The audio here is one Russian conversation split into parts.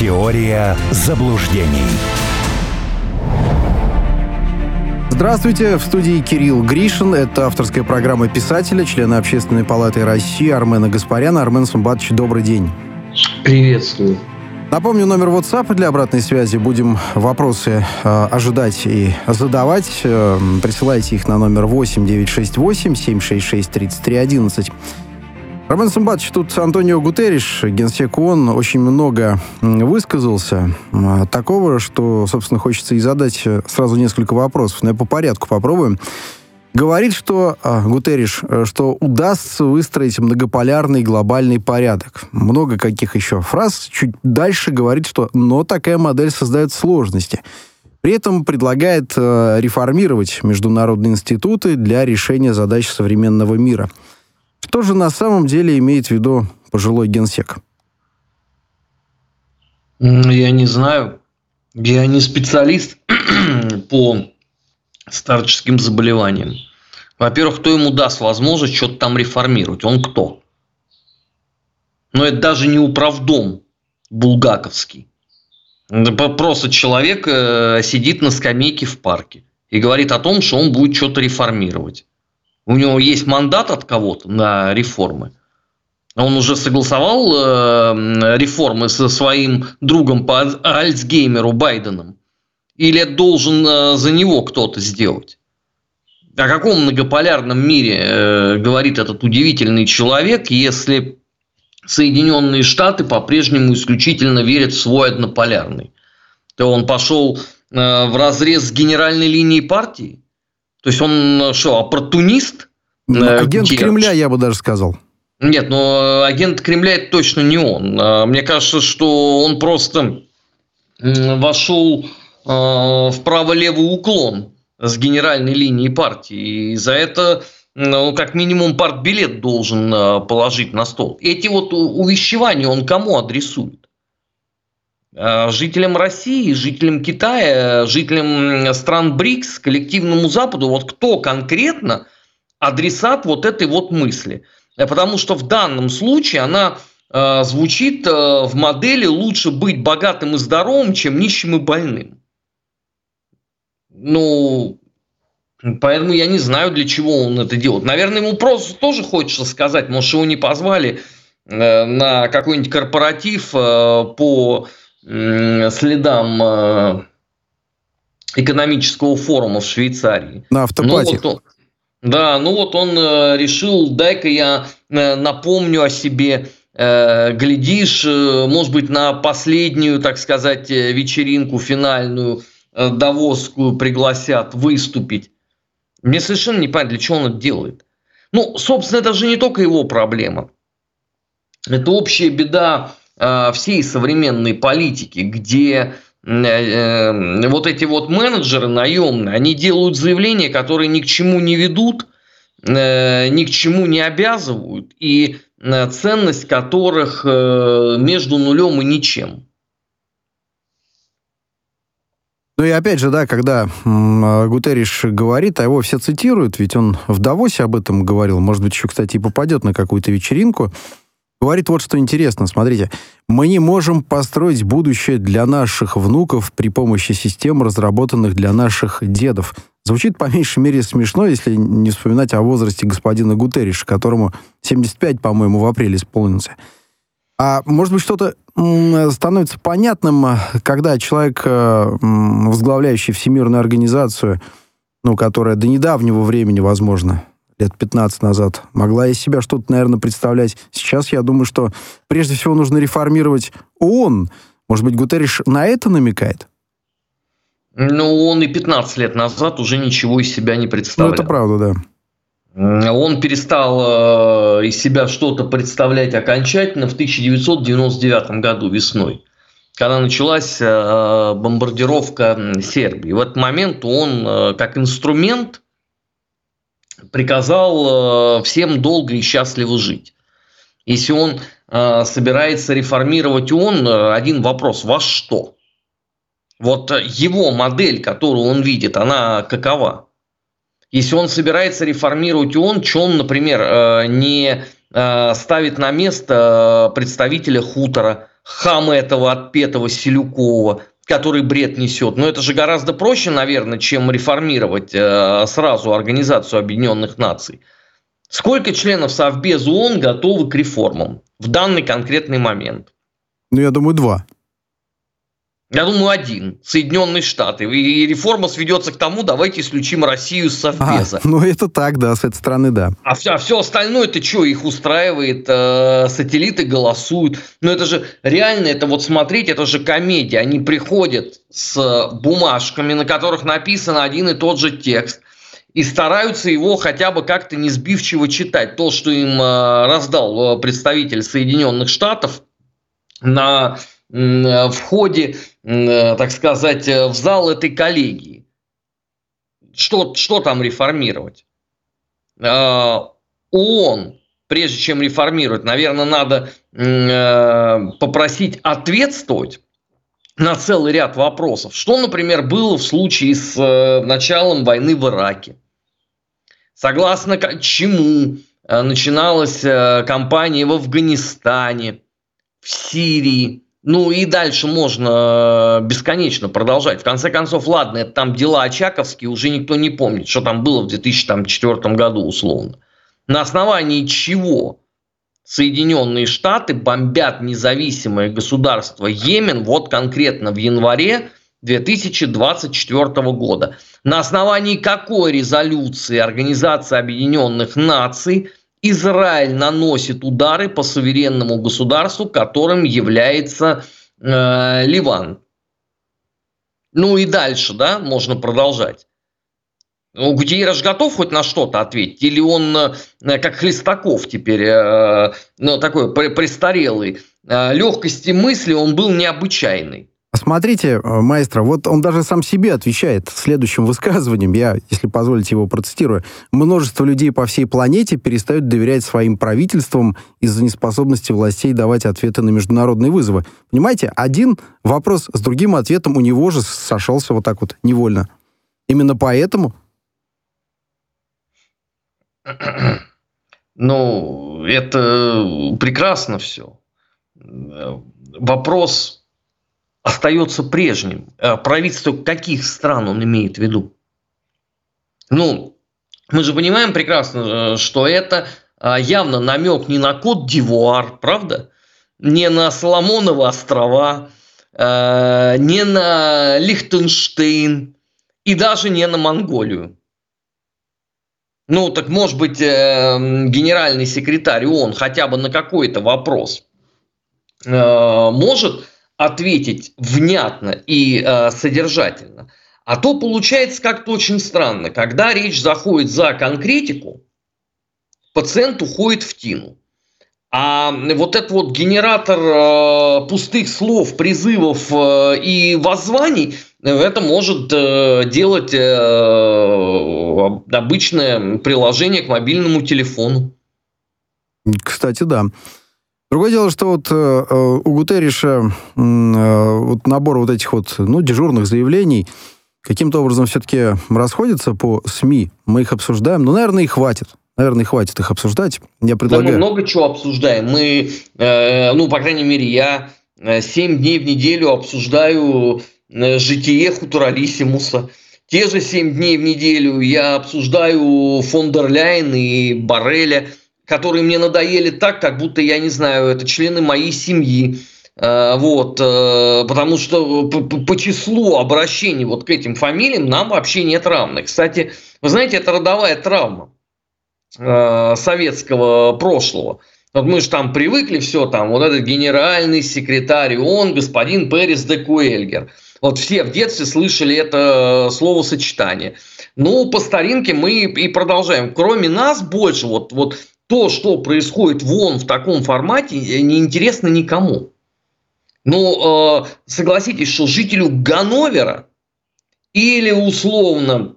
Теория заблуждений. Здравствуйте, в студии Кирилл Гришин. Это авторская программа писателя, члена Общественной палаты России Армена Гаспаряна. Армен Сумбатович, добрый день. Приветствую. Напомню, номер WhatsApp для обратной связи. Будем вопросы э, ожидать и задавать. Э, присылайте их на номер 8 968 766 3311. Роман Сумбатович, тут Антонио Гутерриш, генсек ООН, очень много высказался а, такого, что, собственно, хочется и задать э, сразу несколько вопросов. Но я по порядку попробуем. Говорит, что а, Гутерриш, э, что удастся выстроить многополярный глобальный порядок. Много каких еще фраз. Чуть дальше говорит, что но такая модель создает сложности. При этом предлагает э, реформировать международные институты для решения задач современного мира – что же на самом деле имеет в виду пожилой генсек? Я не знаю. Я не специалист по старческим заболеваниям. Во-первых, кто ему даст возможность что-то там реформировать? Он кто? Но это даже не управдом булгаковский. Просто человек э, сидит на скамейке в парке и говорит о том, что он будет что-то реформировать. У него есть мандат от кого-то на реформы. Он уже согласовал э, реформы со своим другом по Альцгеймеру Байденом. Или должен э, за него кто-то сделать? О каком многополярном мире э, говорит этот удивительный человек, если Соединенные Штаты по-прежнему исключительно верят в свой однополярный? То он пошел э, в разрез с генеральной линией партии? То есть он э, что, оппортунист? Ну, э, агент Где? Кремля, я бы даже сказал. Нет, но агент Кремля это точно не он. Мне кажется, что он просто вошел в право-левый уклон с генеральной линии партии. И за это ну, как минимум партбилет должен положить на стол. Эти вот увещевания он кому адресует? Жителям России, жителям Китая, жителям стран БРИКС, коллективному Западу, вот кто конкретно адресат вот этой вот мысли. Э, потому что в данном случае она э, звучит э, в модели лучше быть богатым и здоровым, чем нищим и больным. Ну, поэтому я не знаю, для чего он это делает. Наверное, ему просто тоже хочется сказать, может, его не позвали э, на какой-нибудь корпоратив э, по следам э, экономического форума в Швейцарии. На автопате. Ну, вот он, да, ну вот он э, решил, дай-ка я э, напомню о себе, глядишь, может быть, на последнюю, так сказать, вечеринку финальную, Давосскую пригласят выступить. Мне совершенно не понятно, для чего он это делает. Ну, собственно, это же не только его проблема. Это общая беда всей современной политики, где э, э, вот эти вот менеджеры наемные, они делают заявления, которые ни к чему не ведут, ни к чему не обязывают, и ценность которых между нулем и ничем. Ну и опять же, да, когда Гутерриш говорит, а его все цитируют, ведь он в Давосе об этом говорил, может быть, еще, кстати, и попадет на какую-то вечеринку, говорит вот что интересно. Смотрите, мы не можем построить будущее для наших внуков при помощи систем, разработанных для наших дедов. Звучит по меньшей мере смешно, если не вспоминать о возрасте господина Гутерриша, которому 75, по-моему, в апреле исполнился. А может быть, что-то становится понятным, когда человек, э, возглавляющий Всемирную организацию, ну, которая до недавнего времени, возможно, лет 15 назад могла из себя что-то, наверное, представлять. Сейчас я думаю, что прежде всего нужно реформировать ООН. Может быть, Гутерриш на это намекает? Ну, он и 15 лет назад уже ничего из себя не представлял. Ну, это правда, да. Он перестал э, из себя что-то представлять окончательно в 1999 году весной, когда началась э, бомбардировка Сербии. В этот момент он э, как инструмент приказал э, всем долго и счастливо жить. Если он э, собирается реформировать ООН, э, один вопрос, во что? Вот его модель, которую он видит, она какова? Если он собирается реформировать ООН, что он, например, не ставит на место представителя хутора, хама этого отпетого Селюкова, который бред несет. Но это же гораздо проще, наверное, чем реформировать сразу Организацию Объединенных Наций. Сколько членов Совбеза ООН готовы к реформам в данный конкретный момент? Ну, я думаю, два. Я думаю, один. Соединенные Штаты. И реформа сведется к тому, давайте исключим Россию с Совбеза. А, ну, это так, да, с этой стороны, да. А все, а все остальное, это что, их устраивает? Э, сателлиты голосуют. Ну, это же реально, это вот смотреть, это же комедия. Они приходят с бумажками, на которых написан один и тот же текст и стараются его хотя бы как-то не сбивчиво читать. То, что им э, раздал э, представитель Соединенных Штатов на входе, э, так сказать, в зал этой коллегии. Что, что там реформировать? ООН, прежде чем реформировать, наверное, надо попросить ответствовать на целый ряд вопросов. Что, например, было в случае с э, началом войны в Ираке? Согласно чему э, начиналась э, кампания в Афганистане, в Сирии, ну и дальше можно бесконечно продолжать. В конце концов, ладно, это там дела Очаковские, уже никто не помнит, что там было в 2004 году условно. На основании чего Соединенные Штаты бомбят независимое государство Йемен вот конкретно в январе 2024 года. На основании какой резолюции Организации Объединенных Наций Израиль наносит удары по суверенному государству, которым является э, Ливан. Ну и дальше, да, можно продолжать. Ну, Гутиерреш готов хоть на что-то ответить? Или он, э, как Хлестаков теперь, э, ну, такой престарелый, э, легкости мысли он был необычайный? Смотрите, маэстро, вот он даже сам себе отвечает следующим высказыванием, я, если позволите его процитирую. «Множество людей по всей планете перестают доверять своим правительствам из-за неспособности властей давать ответы на международные вызовы». Понимаете, один вопрос с другим ответом у него же сошелся вот так вот невольно. Именно поэтому ну, это прекрасно все. Вопрос остается прежним. А правительство каких стран он имеет в виду? Ну, мы же понимаем прекрасно, что это а, явно намек не на код Дивуар, правда? Не на Соломоновы острова, не на Лихтенштейн и даже не на Монголию. Ну, так может быть, э, генеральный секретарь ООН хотя бы на какой-то вопрос э, может ответить внятно и э, содержательно. А то получается как-то очень странно, когда речь заходит за конкретику, пациент уходит в тину. А вот этот вот генератор э, пустых слов, призывов э, и воззваний, это может э, делать э, обычное приложение к мобильному телефону. Кстати, да. Другое дело, что вот э, у Гутерриша э, вот набор вот этих вот ну, дежурных заявлений каким-то образом все-таки расходится по СМИ. Мы их обсуждаем. Ну, наверное, и хватит. Наверное, хватит их обсуждать. Я предлагаю... Да, мы много чего обсуждаем. Мы, э, ну, по крайней мере, я 7 э, дней в неделю обсуждаю э, житие Хутуралисимуса. Те же 7 дней в неделю я обсуждаю фон дер и Барреля, которые мне надоели так, как будто, я не знаю, это члены моей семьи. Э, вот, потому что по, по числу обращений вот к этим фамилиям нам вообще нет равных. Кстати, вы знаете, это родовая травма. Э, советского прошлого. Вот мы же там привыкли все, там вот этот генеральный секретарь ООН, господин Перес де Куэльгер. Вот все в детстве слышали это словосочетание. Ну, по старинке мы и продолжаем. Кроме нас больше, вот, вот то, что происходит в ООН в таком формате, не интересно никому. Ну, э, согласитесь, что жителю Ганновера или условно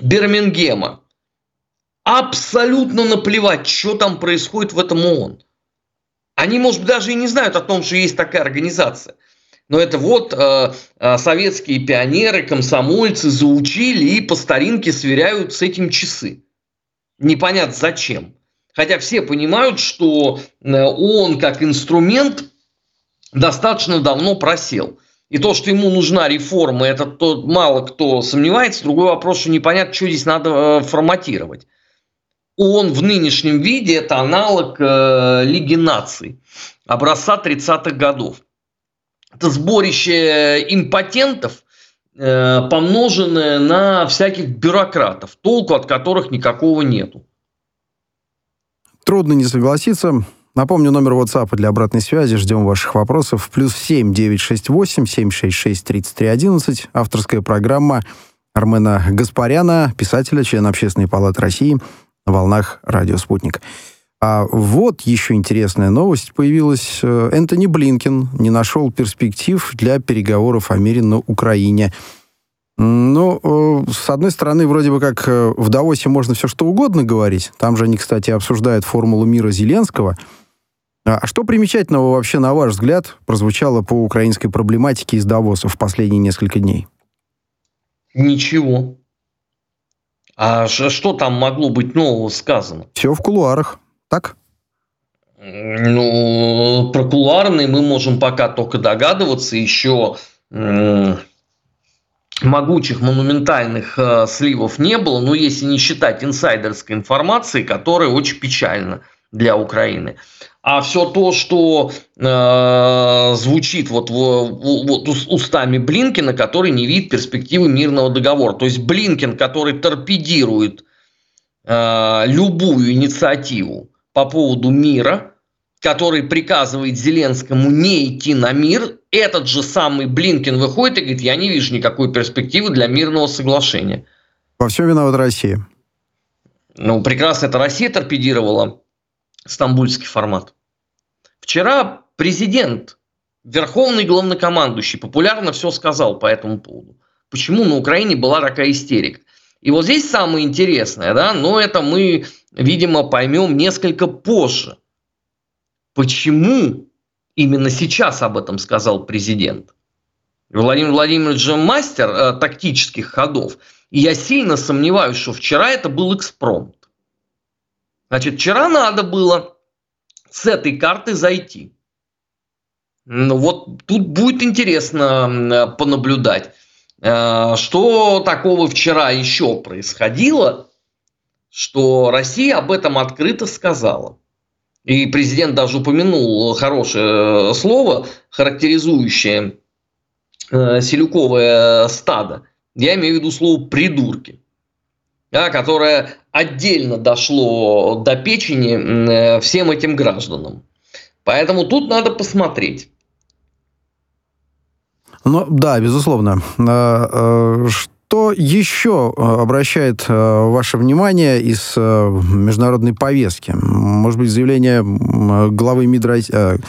Бирмингема абсолютно наплевать, что там происходит в этом ООН. Они, может быть, даже и не знают о том, что есть такая организация. Но это вот э, э, советские пионеры, комсомольцы заучили и по старинке сверяют с этим часы. Непонятно зачем. Хотя все понимают, что э, он как инструмент достаточно давно просел. И то, что ему нужна реформа, это то, мало кто сомневается. Другой вопрос, что непонятно, что здесь надо э, форматировать. ООН в нынешнем виде – это аналог э, Лиги наций образца 30-х годов. Это сборище импотентов, э, помноженное на всяких бюрократов, толку от которых никакого нету. Трудно не согласиться. Напомню, номер WhatsApp для обратной связи. Ждем ваших вопросов. Плюс 7 968 766 3311. Авторская программа Армена Гаспаряна, писателя, члена Общественной палаты России на волнах «Радио Спутник». А вот еще интересная новость появилась. Э, Энтони Блинкин не нашел перспектив для переговоров о мире на Украине. Ну, э, с одной стороны, вроде бы как э, в Давосе можно все что угодно говорить. Там же они, кстати, обсуждают формулу мира Зеленского. А что примечательного вообще, на ваш взгляд, прозвучало по украинской проблематике из Давоса в последние несколько дней? Ничего. А что там могло быть нового сказано? Все в кулуарах так? Ну, про кулуарные мы можем пока только догадываться. Еще могучих монументальных э, сливов не было, но если не считать инсайдерской информации, которая очень печальна для Украины. А все то, что э, звучит вот, вот устами Блинкина, который не видит перспективы мирного договора. То есть Блинкин, который торпедирует э, любую инициативу по поводу мира, который приказывает Зеленскому не идти на мир, этот же самый Блинкин выходит и говорит, я не вижу никакой перспективы для мирного соглашения. Во всем виноват Россия. Ну, прекрасно это Россия торпедировала стамбульский формат. Вчера президент, верховный главнокомандующий, популярно все сказал по этому поводу. Почему на Украине была такая истерика. И вот здесь самое интересное, да, но это мы, видимо, поймем несколько позже. Почему именно сейчас об этом сказал президент? Владимир Владимирович же мастер э, тактических ходов. И я сильно сомневаюсь, что вчера это был экспромт. Значит, вчера надо было с этой карты зайти. Ну вот тут будет интересно понаблюдать. Э, что такого вчера еще происходило, что Россия об этом открыто сказала. И президент даже упомянул хорошее слово, характеризующее э, селюковое стадо. Я имею в виду слово «придурки», да, которое отдельно дошло до печени э, всем этим гражданам. Поэтому тут надо посмотреть. Ну, да, безусловно. Что еще а, обращает ваше внимание из международной повестки? Может быть, заявление главы МИД России,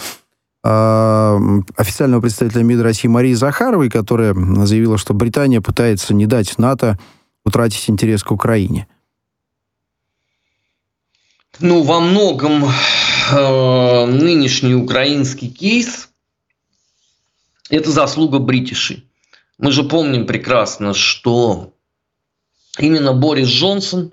официального представителя МИД России Марии Захаровой, которая заявила, что Британия пытается не дать НАТО утратить интерес к Украине. Ну, во многом э, нынешний украинский кейс это заслуга бритишей. Мы же помним прекрасно, что именно Борис Джонсон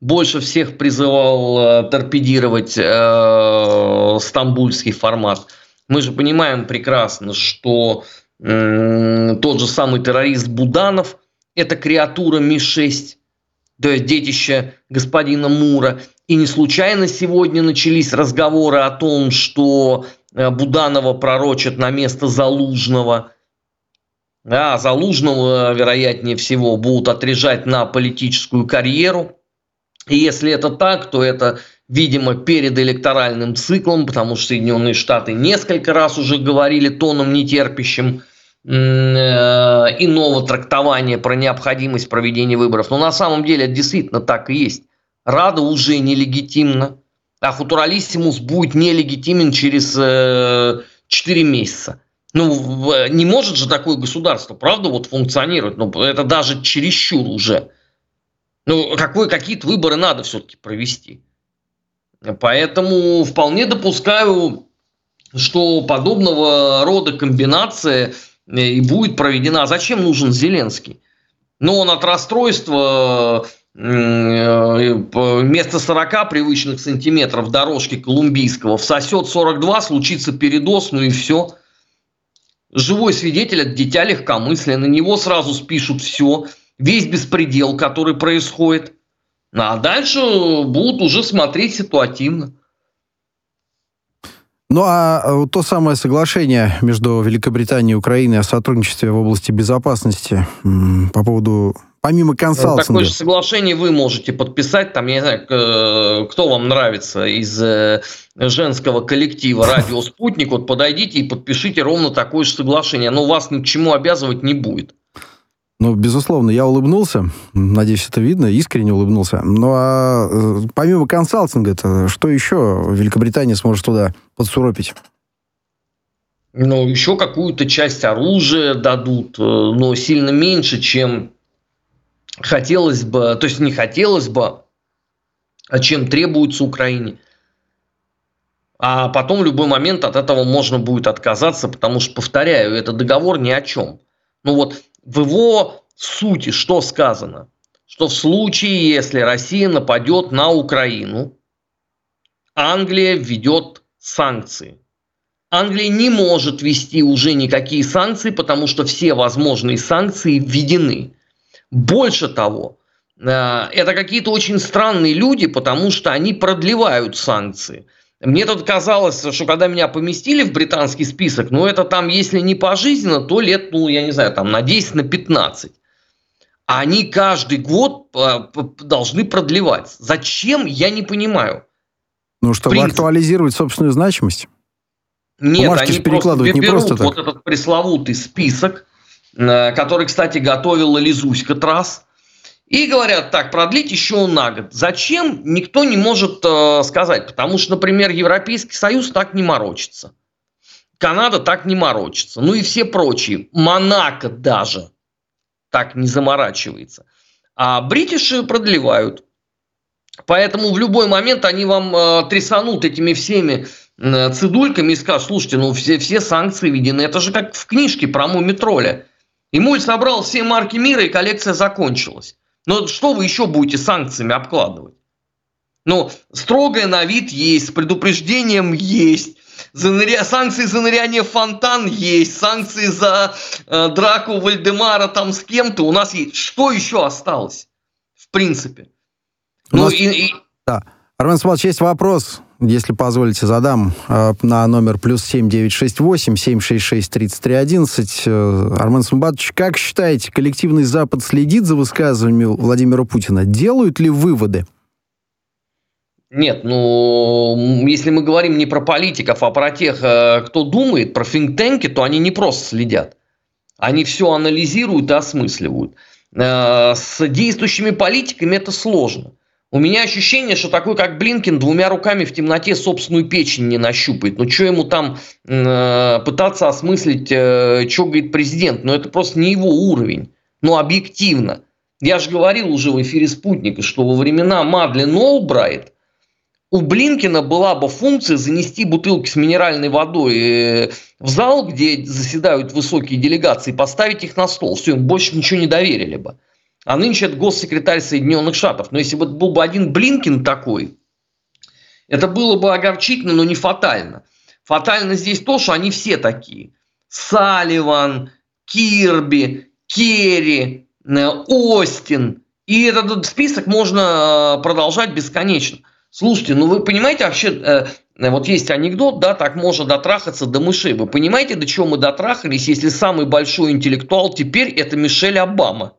больше всех призывал э, торпедировать э, стамбульский формат. Мы же понимаем прекрасно, что э, тот же самый террорист Буданов – это креатура Ми-6, то есть детище господина Мура. И не случайно сегодня начались разговоры о том, что Э, Буданова пророчат на место Залужного. А Залужного, вероятнее всего, будут отрежать на политическую карьеру. И если это так, то это, видимо, перед электоральным циклом, потому что Соединенные Штаты несколько раз уже говорили тоном нетерпящим э, иного трактования про необходимость проведения выборов. Но на самом деле это действительно так и есть. Рада уже нелегитимна а Футуралиссимус будет нелегитимен через э, 4 месяца. Ну, не может же такое государство, правда, вот функционировать. Ну, это даже чересчур уже. Ну, какие-то выборы надо все-таки провести. Поэтому вполне допускаю что подобного рода комбинация э, и будет проведена. Зачем нужен Зеленский? Ну, он от расстройства э, вместо 40 привычных сантиметров дорожки колумбийского всосет 42, случится передоз, ну и все. Живой свидетель от дитя легкомыслия, на него сразу спишут все, весь беспредел, который происходит. А дальше будут уже смотреть ситуативно. Ну а э, то самое соглашение между Великобританией и Украиной о сотрудничестве в области безопасности по поводу помимо консалтинга. Такое же соглашение вы можете подписать, там, я не знаю, кто вам нравится из э, женского коллектива «Радио Спутник», вот подойдите и подпишите ровно такое же соглашение. Оно вас ни к чему обязывать не будет. Ну, безусловно, я улыбнулся. Надеюсь, это видно. Искренне улыбнулся. Ну, а э, помимо консалтинга, это что еще Великобритания сможет туда подсуропить? Ну, еще какую-то часть оружия дадут, э, но сильно меньше, чем хотелось бы, то есть не хотелось бы, а чем требуется Украине. А потом в любой момент от этого можно будет отказаться, потому что, повторяю, это договор ни о чем. Ну вот в его сути что сказано? Что в случае, если Россия нападет на Украину, Англия введет санкции. Англия не может ввести уже никакие санкции, потому что все возможные санкции введены. Больше того, э, это какие-то очень странные люди, потому что они продлевают санкции – мне тут казалось, что когда меня поместили в британский список, ну это там, если не пожизненно, то лет, ну я не знаю, там на 10, на 15. А они каждый год а, должны продлевать. Зачем, я не понимаю. Ну, чтобы Принцип. актуализировать собственную значимость. Нет, Бумажки они просто берут просто так. вот этот пресловутый список, э, который, кстати, готовила Лизуська Трасс, и говорят, так, продлить еще на год. Зачем, никто не может э, сказать. Потому что, например, Европейский Союз так не морочится. Канада так не морочится. Ну и все прочие. Монако даже так не заморачивается. А бритиши продлевают. Поэтому в любой момент они вам э, трясанут этими всеми э, цидульками и скажут, слушайте, ну все, все санкции введены. Это же как в книжке про Мумитроля. И Муль собрал все марки мира, и коллекция закончилась. Но что вы еще будете санкциями обкладывать? Ну, строгое на вид есть, с предупреждением есть. За ныря... Санкции за ныряние в фонтан есть, санкции за э, драку Вальдемара там с кем-то у нас есть. Что еще осталось, в принципе? У ну, нас... и, и... Да. Армен Смолч, есть вопрос если позволите, задам э, на номер плюс семь девять шесть восемь семь шесть шесть тридцать три одиннадцать. Э, Армен Сумбатович, как считаете, коллективный Запад следит за высказываниями Владимира Путина? Делают ли выводы? Нет, ну, если мы говорим не про политиков, а про тех, э, кто думает, про финтенки, то они не просто следят. Они все анализируют и осмысливают. С действующими политиками это сложно. У меня ощущение, что такой, как Блинкин, двумя руками в темноте собственную печень не нащупает. Ну, что ему там э, пытаться осмыслить, э, что говорит президент? Ну, это просто не его уровень. Ну, объективно. Я же говорил уже в эфире «Спутника», что во времена Мадлен Олбрайт у Блинкина была бы функция занести бутылки с минеральной водой э, в зал, где заседают высокие делегации, поставить их на стол. Все, им больше ничего не доверили бы а нынче это госсекретарь Соединенных Штатов. Но если бы был бы один Блинкин такой, это было бы огорчительно, но не фатально. Фатально здесь то, что они все такие. Салливан, Кирби, Керри, э, Остин. И этот список можно э, продолжать бесконечно. Слушайте, ну вы понимаете вообще, э, вот есть анекдот, да, так можно дотрахаться до мышей. Вы понимаете, до чего мы дотрахались, если самый большой интеллектуал теперь это Мишель Обама?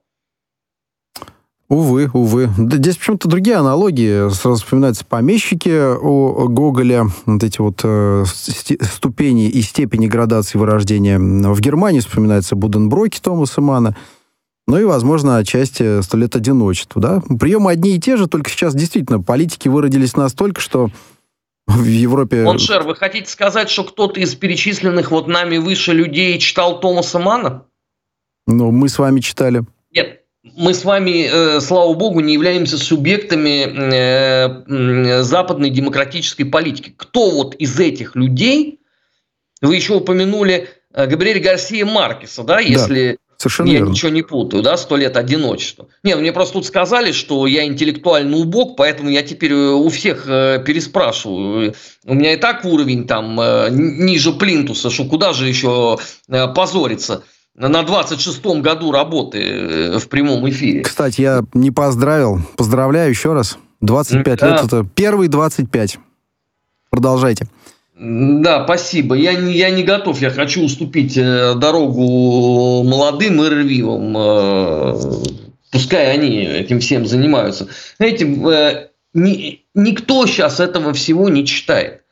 Увы, увы. Здесь почему-то другие аналогии. Сразу вспоминаются помещики у Гоголя, вот эти вот э, ступени и степени градации вырождения. В Германии вспоминается Будденброки Томаса Манна. Ну и, возможно, отчасти «Сто лет одиночества». Да? Приемы одни и те же, только сейчас действительно политики выродились настолько, что в Европе... Mon cher, вы хотите сказать, что кто-то из перечисленных вот нами выше людей читал Томаса Манна? Ну, мы с вами читали. Нет, мы с вами, э, слава богу, не являемся субъектами э, западной демократической политики. Кто вот из этих людей Вы еще упомянули э, Габриэля Гарсия Маркеса, да, если да, совершенно я верно. ничего не путаю, да, «Сто лет одиночества». Не, ну мне просто тут сказали, что я интеллектуально убог, поэтому я теперь у всех переспрашиваю. У меня и так уровень там ниже плинтуса, что куда же еще позориться на 26-м году работы в прямом эфире. Кстати, я не поздравил. Поздравляю еще раз. 25 да. лет – это первый 25. Продолжайте. Да, спасибо. Я не, я не готов. Я хочу уступить э, дорогу молодым и рвивым. Э, пускай они этим всем занимаются. Знаете, э, ни, никто сейчас этого всего не читает.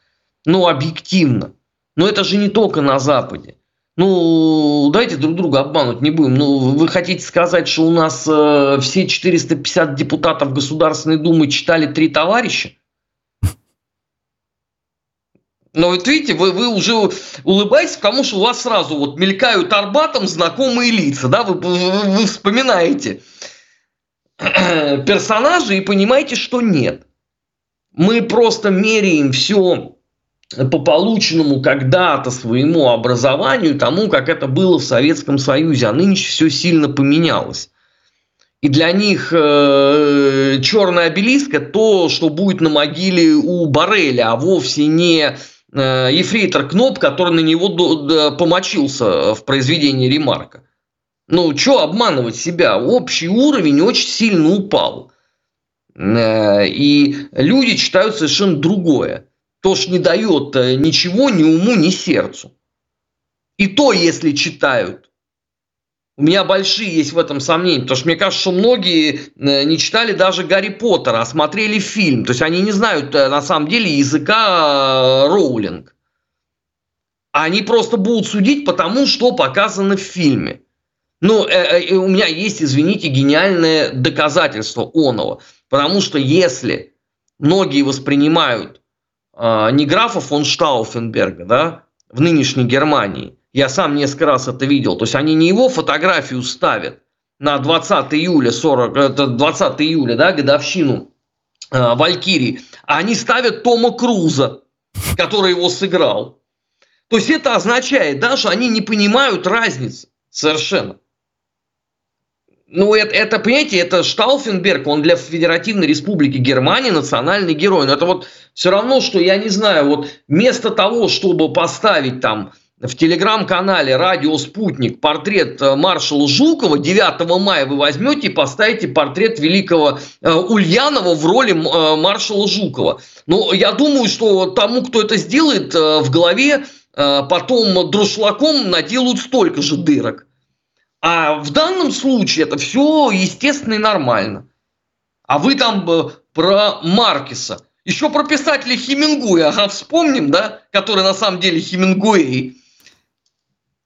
Ну, объективно. Но это же не только на Западе. Ну, давайте друг друга обмануть не будем. Ну, вы хотите сказать, что у нас э, все 450 депутатов Государственной Думы читали «Три товарища»? Но вот видите, вы, вы уже улыбаетесь, потому что у вас сразу вот мелькают арбатом знакомые лица, да, вы, вы, вы вспоминаете персонажей и понимаете, что нет. Мы просто меряем все по полученному когда-то своему образованию, тому, как это было в Советском Союзе, а нынче все сильно поменялось. И для них э, черный обелиск это то, что будет на могиле у Бареля, а вовсе не Э, ефрейтор Кноп, который на него помочился в произведении Ремарка. Ну, что обманывать себя? Общий уровень очень сильно упал. Э, и люди читают совершенно другое. То, что не дает э, ничего ни уму, ни сердцу. И то, если читают, у меня большие есть в этом сомнения, потому что мне кажется, что многие э, не читали даже Гарри Поттера, а смотрели фильм. То есть они не знают э, на самом деле языка Роулинг. Они просто будут судить по тому, что показано в фильме. Ну, у меня есть, извините, гениальное доказательство оного. Потому что если многие воспринимают не графа фон Штауфенберга, да, в нынешней Германии, я сам несколько раз это видел. То есть они не его фотографию ставят на 20 июля, 40, это 20 июля, да, годовщину э, Валькирии, а они ставят Тома Круза, который его сыграл. То есть это означает, да, что они не понимают разницы совершенно. Ну, это, это, понимаете, это Штауфенберг, он для Федеративной Республики Германии национальный герой. Но это вот все равно, что, я не знаю, вот вместо того, чтобы поставить там в телеграм-канале «Радио Спутник» портрет э, маршала Жукова, 9 мая вы возьмете и поставите портрет великого э, Ульянова в роли э, маршала Жукова. Ну, я думаю, что тому, кто это сделает, в голове потом друшлаком наделают столько же дырок. А в данном случае это все естественно и нормально. А вы там про Маркиса. Еще про писателя Хемингуэя, ага, вспомним, да, который на самом деле Хемингуэй.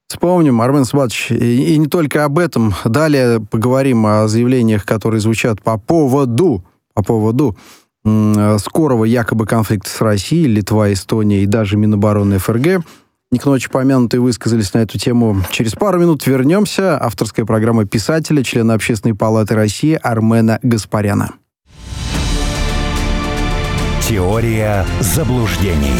Вспомним, Армен Сватович, и, и не только об этом. Далее поговорим о заявлениях, которые звучат по поводу, по поводу скорого якобы конфликта с Россией, Литва, Эстония и даже Минобороны ФРГ. Не к ночи помянутые высказались на эту тему. Через пару минут вернемся. Авторская программа писателя, члена Общественной палаты России Армена Гаспаряна. Теория заблуждений.